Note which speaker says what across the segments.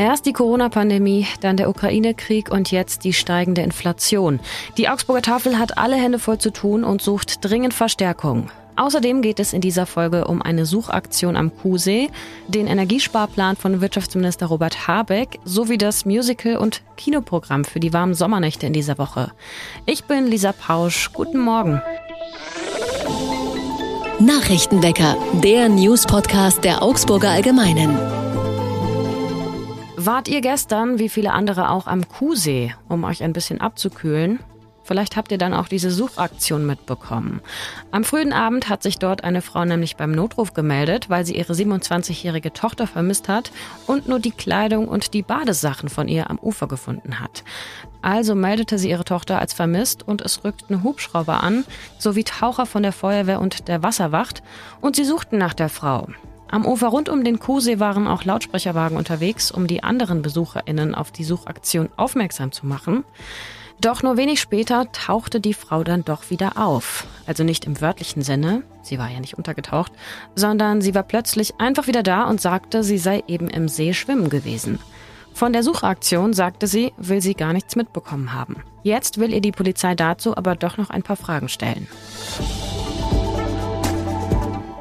Speaker 1: Erst die Corona-Pandemie, dann der Ukraine-Krieg und jetzt die steigende Inflation. Die Augsburger Tafel hat alle Hände voll zu tun und sucht dringend Verstärkung. Außerdem geht es in dieser Folge um eine Suchaktion am Kuhsee, den Energiesparplan von Wirtschaftsminister Robert Habeck sowie das Musical- und Kinoprogramm für die warmen Sommernächte in dieser Woche. Ich bin Lisa Pausch. Guten Morgen.
Speaker 2: Nachrichtenwecker, der News-Podcast der Augsburger Allgemeinen.
Speaker 1: Wart ihr gestern, wie viele andere auch, am Kuhsee, um euch ein bisschen abzukühlen? Vielleicht habt ihr dann auch diese Suchaktion mitbekommen. Am frühen Abend hat sich dort eine Frau nämlich beim Notruf gemeldet, weil sie ihre 27-jährige Tochter vermisst hat und nur die Kleidung und die Badesachen von ihr am Ufer gefunden hat. Also meldete sie ihre Tochter als vermisst und es rückten Hubschrauber an, sowie Taucher von der Feuerwehr und der Wasserwacht und sie suchten nach der Frau. Am Ufer rund um den Kuhsee waren auch Lautsprecherwagen unterwegs, um die anderen BesucherInnen auf die Suchaktion aufmerksam zu machen. Doch nur wenig später tauchte die Frau dann doch wieder auf. Also nicht im wörtlichen Sinne, sie war ja nicht untergetaucht, sondern sie war plötzlich einfach wieder da und sagte, sie sei eben im See schwimmen gewesen. Von der Suchaktion, sagte sie, will sie gar nichts mitbekommen haben. Jetzt will ihr die Polizei dazu aber doch noch ein paar Fragen stellen.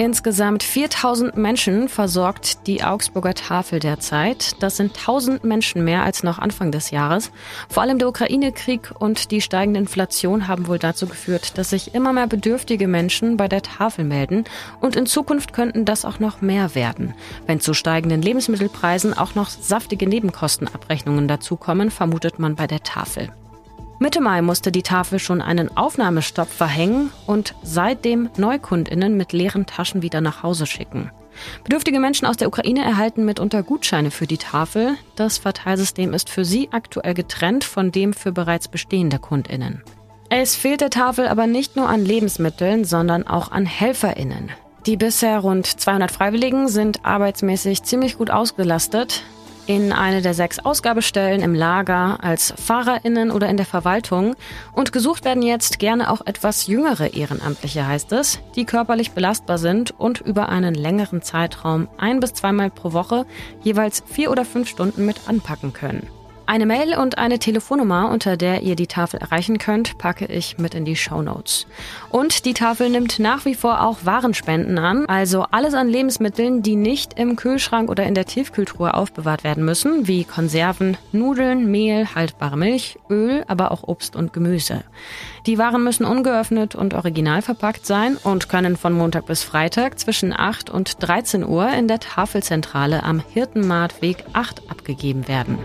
Speaker 1: Insgesamt 4000 Menschen versorgt die Augsburger Tafel derzeit. Das sind 1000 Menschen mehr als noch Anfang des Jahres. Vor allem der Ukraine-Krieg und die steigende Inflation haben wohl dazu geführt, dass sich immer mehr bedürftige Menschen bei der Tafel melden. Und in Zukunft könnten das auch noch mehr werden. Wenn zu steigenden Lebensmittelpreisen auch noch saftige Nebenkostenabrechnungen dazukommen, vermutet man bei der Tafel. Mitte Mai musste die Tafel schon einen Aufnahmestopp verhängen und seitdem Neukundinnen mit leeren Taschen wieder nach Hause schicken. Bedürftige Menschen aus der Ukraine erhalten mitunter Gutscheine für die Tafel. Das Verteilsystem ist für sie aktuell getrennt von dem für bereits bestehende Kundinnen. Es fehlt der Tafel aber nicht nur an Lebensmitteln, sondern auch an Helferinnen. Die bisher rund 200 Freiwilligen sind arbeitsmäßig ziemlich gut ausgelastet in eine der sechs Ausgabestellen im Lager, als FahrerInnen oder in der Verwaltung. Und gesucht werden jetzt gerne auch etwas jüngere Ehrenamtliche, heißt es, die körperlich belastbar sind und über einen längeren Zeitraum ein bis zweimal pro Woche jeweils vier oder fünf Stunden mit anpacken können. Eine Mail und eine Telefonnummer, unter der ihr die Tafel erreichen könnt, packe ich mit in die Show Notes. Und die Tafel nimmt nach wie vor auch Warenspenden an, also alles an Lebensmitteln, die nicht im Kühlschrank oder in der Tiefkühltruhe aufbewahrt werden müssen, wie Konserven, Nudeln, Mehl, haltbare Milch, Öl, aber auch Obst und Gemüse. Die Waren müssen ungeöffnet und original verpackt sein und können von Montag bis Freitag zwischen 8 und 13 Uhr in der Tafelzentrale am Hirtenmartweg 8 abgegeben werden.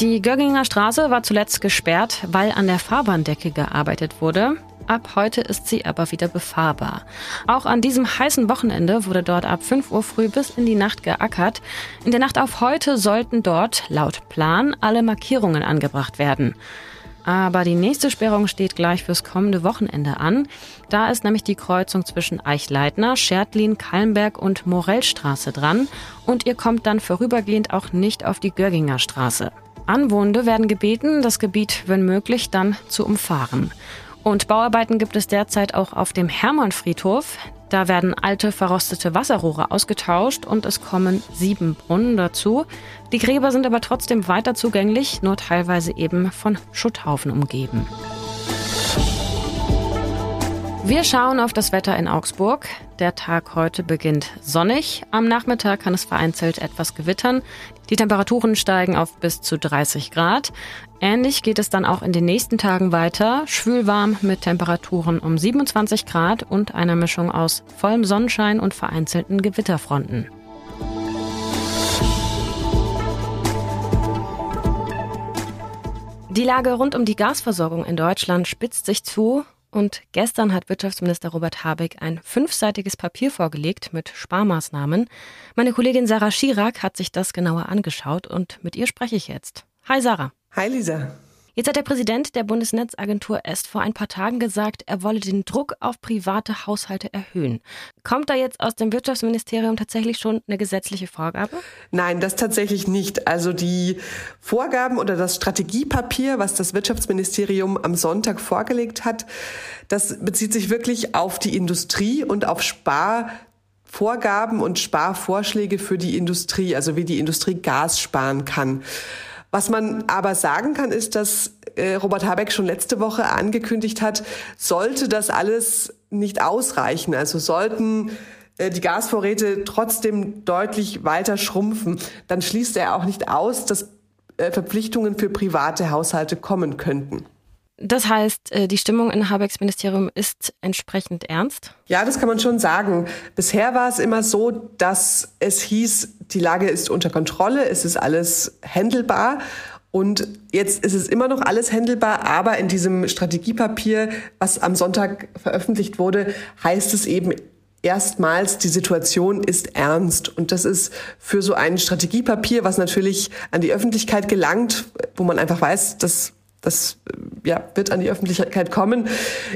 Speaker 1: Die Gögginger Straße war zuletzt gesperrt, weil an der Fahrbahndecke gearbeitet wurde. Ab heute ist sie aber wieder befahrbar. Auch an diesem heißen Wochenende wurde dort ab 5 Uhr früh bis in die Nacht geackert. In der Nacht auf heute sollten dort, laut Plan, alle Markierungen angebracht werden. Aber die nächste Sperrung steht gleich fürs kommende Wochenende an. Da ist nämlich die Kreuzung zwischen Eichleitner, Schertlin, Kalmberg und Morellstraße dran. Und ihr kommt dann vorübergehend auch nicht auf die Görginger Straße. Anwohnende werden gebeten, das Gebiet, wenn möglich, dann zu umfahren. Und Bauarbeiten gibt es derzeit auch auf dem Hermannfriedhof. Da werden alte verrostete Wasserrohre ausgetauscht und es kommen sieben Brunnen dazu. Die Gräber sind aber trotzdem weiter zugänglich, nur teilweise eben von Schutthaufen umgeben. Wir schauen auf das Wetter in Augsburg. Der Tag heute beginnt sonnig. Am Nachmittag kann es vereinzelt etwas gewittern. Die Temperaturen steigen auf bis zu 30 Grad. Ähnlich geht es dann auch in den nächsten Tagen weiter. Schwülwarm mit Temperaturen um 27 Grad und einer Mischung aus vollem Sonnenschein und vereinzelten Gewitterfronten. Die Lage rund um die Gasversorgung in Deutschland spitzt sich zu. Und gestern hat Wirtschaftsminister Robert Habeck ein fünfseitiges Papier vorgelegt mit Sparmaßnahmen. Meine Kollegin Sarah Schirak hat sich das genauer angeschaut und mit ihr spreche ich jetzt. Hi Sarah.
Speaker 3: Hi Lisa.
Speaker 1: Jetzt hat der Präsident der Bundesnetzagentur EST vor ein paar Tagen gesagt, er wolle den Druck auf private Haushalte erhöhen. Kommt da jetzt aus dem Wirtschaftsministerium tatsächlich schon eine gesetzliche Vorgabe?
Speaker 3: Nein, das tatsächlich nicht. Also die Vorgaben oder das Strategiepapier, was das Wirtschaftsministerium am Sonntag vorgelegt hat, das bezieht sich wirklich auf die Industrie und auf Spar Vorgaben und Sparvorschläge für die Industrie, also wie die Industrie Gas sparen kann. Was man aber sagen kann, ist, dass äh, Robert Habeck schon letzte Woche angekündigt hat, sollte das alles nicht ausreichen, also sollten äh, die Gasvorräte trotzdem deutlich weiter schrumpfen, dann schließt er auch nicht aus, dass äh, Verpflichtungen für private Haushalte kommen könnten.
Speaker 1: Das heißt, äh, die Stimmung in Habecks Ministerium ist entsprechend ernst?
Speaker 3: Ja, das kann man schon sagen. Bisher war es immer so, dass es hieß, die Lage ist unter Kontrolle, es ist alles händelbar. Und jetzt ist es immer noch alles händelbar, aber in diesem Strategiepapier, was am Sonntag veröffentlicht wurde, heißt es eben erstmals, die Situation ist ernst. Und das ist für so ein Strategiepapier, was natürlich an die Öffentlichkeit gelangt, wo man einfach weiß, dass das ja, wird an die Öffentlichkeit kommen,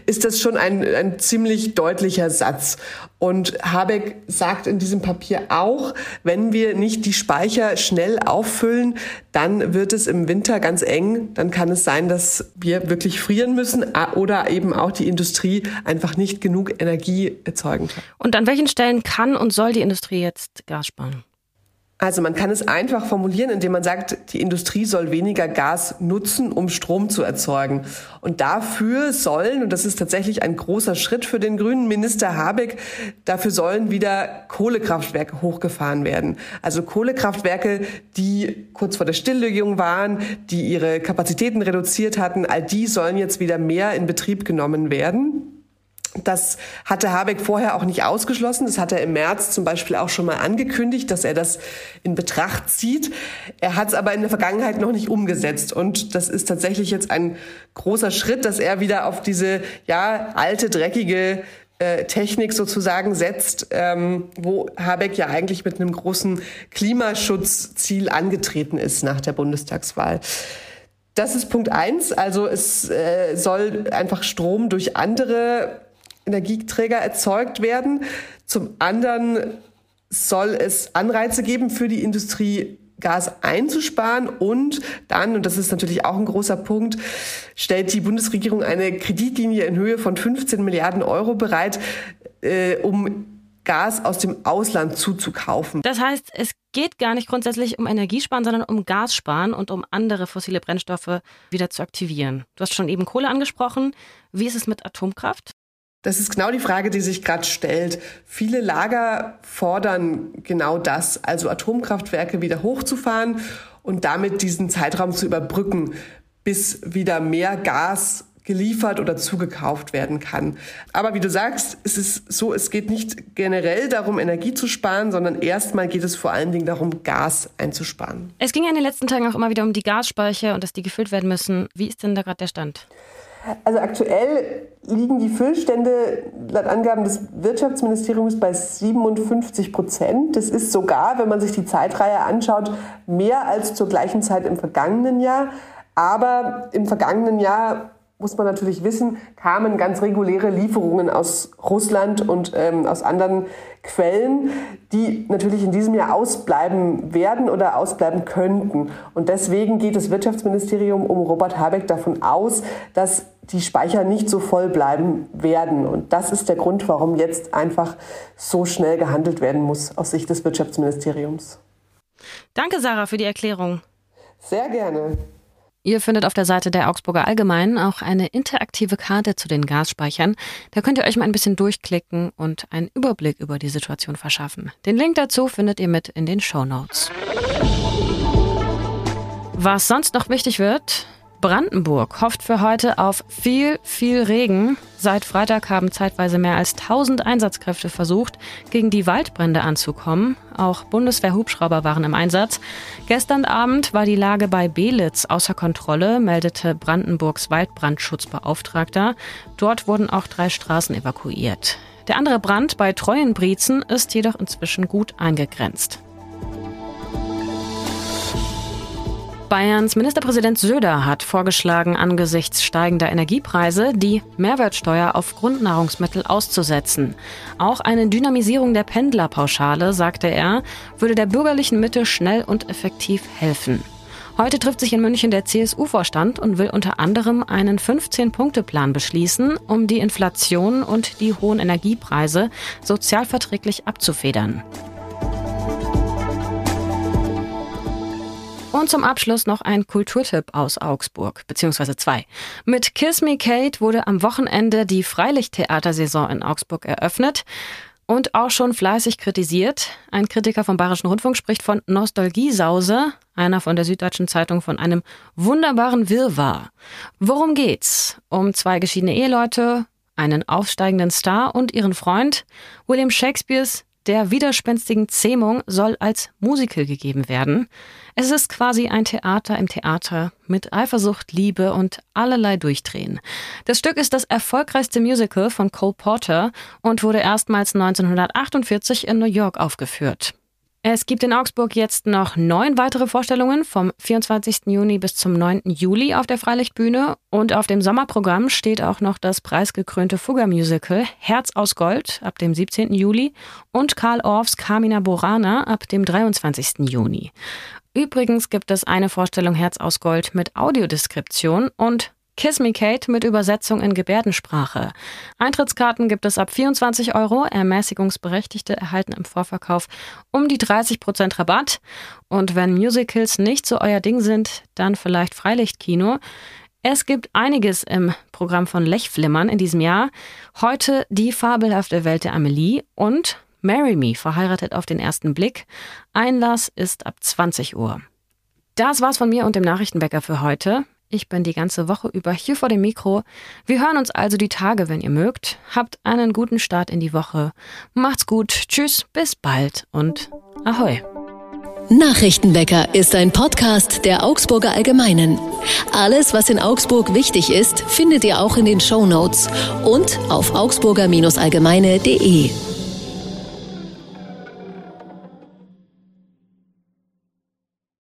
Speaker 3: ist das schon ein, ein ziemlich deutlicher Satz. Und Habeck sagt in diesem Papier auch, wenn wir nicht die Speicher schnell auffüllen, dann wird es im Winter ganz eng. Dann kann es sein, dass wir wirklich frieren müssen oder eben auch die Industrie einfach nicht genug Energie erzeugen kann.
Speaker 1: Und an welchen Stellen kann und soll die Industrie jetzt Gas sparen?
Speaker 3: Also man kann es einfach formulieren, indem man sagt, die Industrie soll weniger Gas nutzen, um Strom zu erzeugen. Und dafür sollen, und das ist tatsächlich ein großer Schritt für den grünen Minister Habeck, dafür sollen wieder Kohlekraftwerke hochgefahren werden. Also Kohlekraftwerke, die kurz vor der Stilllegung waren, die ihre Kapazitäten reduziert hatten, all die sollen jetzt wieder mehr in Betrieb genommen werden. Das hatte Habeck vorher auch nicht ausgeschlossen. Das hat er im März zum Beispiel auch schon mal angekündigt, dass er das in Betracht zieht. Er hat es aber in der Vergangenheit noch nicht umgesetzt. Und das ist tatsächlich jetzt ein großer Schritt, dass er wieder auf diese ja alte, dreckige äh, Technik sozusagen setzt, ähm, wo Habeck ja eigentlich mit einem großen Klimaschutzziel angetreten ist nach der Bundestagswahl. Das ist Punkt eins. Also es äh, soll einfach Strom durch andere Energieträger erzeugt werden. Zum anderen soll es Anreize geben für die Industrie, Gas einzusparen und dann, und das ist natürlich auch ein großer Punkt, stellt die Bundesregierung eine Kreditlinie in Höhe von 15 Milliarden Euro bereit, äh, um Gas aus dem Ausland zuzukaufen.
Speaker 1: Das heißt, es geht gar nicht grundsätzlich um Energiesparen, sondern um Gassparen und um andere fossile Brennstoffe wieder zu aktivieren. Du hast schon eben Kohle angesprochen. Wie ist es mit Atomkraft?
Speaker 3: Das ist genau die Frage, die sich gerade stellt. Viele Lager fordern genau das, also Atomkraftwerke wieder hochzufahren und damit diesen Zeitraum zu überbrücken, bis wieder mehr Gas geliefert oder zugekauft werden kann. Aber wie du sagst, es ist so, es geht nicht generell darum, Energie zu sparen, sondern erstmal geht es vor allen Dingen darum, Gas einzusparen.
Speaker 1: Es ging ja in den letzten Tagen auch immer wieder um die Gasspeicher und dass die gefüllt werden müssen. Wie ist denn da gerade der Stand?
Speaker 3: Also aktuell liegen die Füllstände laut Angaben des Wirtschaftsministeriums bei 57 Prozent. Das ist sogar, wenn man sich die Zeitreihe anschaut, mehr als zur gleichen Zeit im vergangenen Jahr. Aber im vergangenen Jahr muss man natürlich wissen, kamen ganz reguläre Lieferungen aus Russland und ähm, aus anderen Quellen, die natürlich in diesem Jahr ausbleiben werden oder ausbleiben könnten. Und deswegen geht das Wirtschaftsministerium um Robert Habeck davon aus, dass die Speicher nicht so voll bleiben werden. Und das ist der Grund, warum jetzt einfach so schnell gehandelt werden muss aus Sicht des Wirtschaftsministeriums.
Speaker 1: Danke, Sarah, für die Erklärung.
Speaker 3: Sehr gerne.
Speaker 1: Ihr findet auf der Seite der Augsburger Allgemeinen auch eine interaktive Karte zu den Gasspeichern. Da könnt ihr euch mal ein bisschen durchklicken und einen Überblick über die Situation verschaffen. Den Link dazu findet ihr mit in den Show Notes. Was sonst noch wichtig wird, Brandenburg hofft für heute auf viel, viel Regen. Seit Freitag haben zeitweise mehr als 1000 Einsatzkräfte versucht, gegen die Waldbrände anzukommen. Auch Bundeswehrhubschrauber waren im Einsatz. Gestern Abend war die Lage bei Belitz außer Kontrolle, meldete Brandenburgs Waldbrandschutzbeauftragter. Dort wurden auch drei Straßen evakuiert. Der andere Brand bei Treuenbrietzen ist jedoch inzwischen gut eingegrenzt. Bayerns Ministerpräsident Söder hat vorgeschlagen, angesichts steigender Energiepreise die Mehrwertsteuer auf Grundnahrungsmittel auszusetzen. Auch eine Dynamisierung der Pendlerpauschale, sagte er, würde der bürgerlichen Mitte schnell und effektiv helfen. Heute trifft sich in München der CSU-Vorstand und will unter anderem einen 15-Punkte-Plan beschließen, um die Inflation und die hohen Energiepreise sozialverträglich abzufedern. Und zum Abschluss noch ein Kulturtipp aus Augsburg, beziehungsweise zwei. Mit Kiss Me Kate wurde am Wochenende die Freilichttheatersaison in Augsburg eröffnet und auch schon fleißig kritisiert. Ein Kritiker vom Bayerischen Rundfunk spricht von Nostalgiesause, einer von der Süddeutschen Zeitung von einem wunderbaren Wirrwarr. Worum geht's? Um zwei geschiedene Eheleute, einen aufsteigenden Star und ihren Freund. William Shakespeares der widerspenstigen Zähmung soll als Musical gegeben werden. Es ist quasi ein Theater im Theater mit Eifersucht, Liebe und allerlei Durchdrehen. Das Stück ist das erfolgreichste Musical von Cole Porter und wurde erstmals 1948 in New York aufgeführt. Es gibt in Augsburg jetzt noch neun weitere Vorstellungen vom 24. Juni bis zum 9. Juli auf der Freilichtbühne und auf dem Sommerprogramm steht auch noch das preisgekrönte Fugger-Musical Herz aus Gold ab dem 17. Juli und Karl Orffs Carmina Burana ab dem 23. Juni. Übrigens gibt es eine Vorstellung Herz aus Gold mit Audiodeskription und Kiss Me Kate mit Übersetzung in Gebärdensprache. Eintrittskarten gibt es ab 24 Euro. Ermäßigungsberechtigte erhalten im Vorverkauf um die 30 Prozent Rabatt. Und wenn Musicals nicht so euer Ding sind, dann vielleicht Freilichtkino. Es gibt einiges im Programm von Lechflimmern in diesem Jahr. Heute die fabelhafte Welt der Amelie und Marry Me, verheiratet auf den ersten Blick. Einlass ist ab 20 Uhr. Das war's von mir und dem Nachrichtenbäcker für heute. Ich bin die ganze Woche über hier vor dem Mikro. Wir hören uns also die Tage, wenn ihr mögt. Habt einen guten Start in die Woche. Macht's gut. Tschüss, bis bald und ahoi.
Speaker 2: Nachrichtenwecker ist ein Podcast der Augsburger Allgemeinen. Alles, was in Augsburg wichtig ist, findet ihr auch in den Show Notes und auf augsburger-allgemeine.de.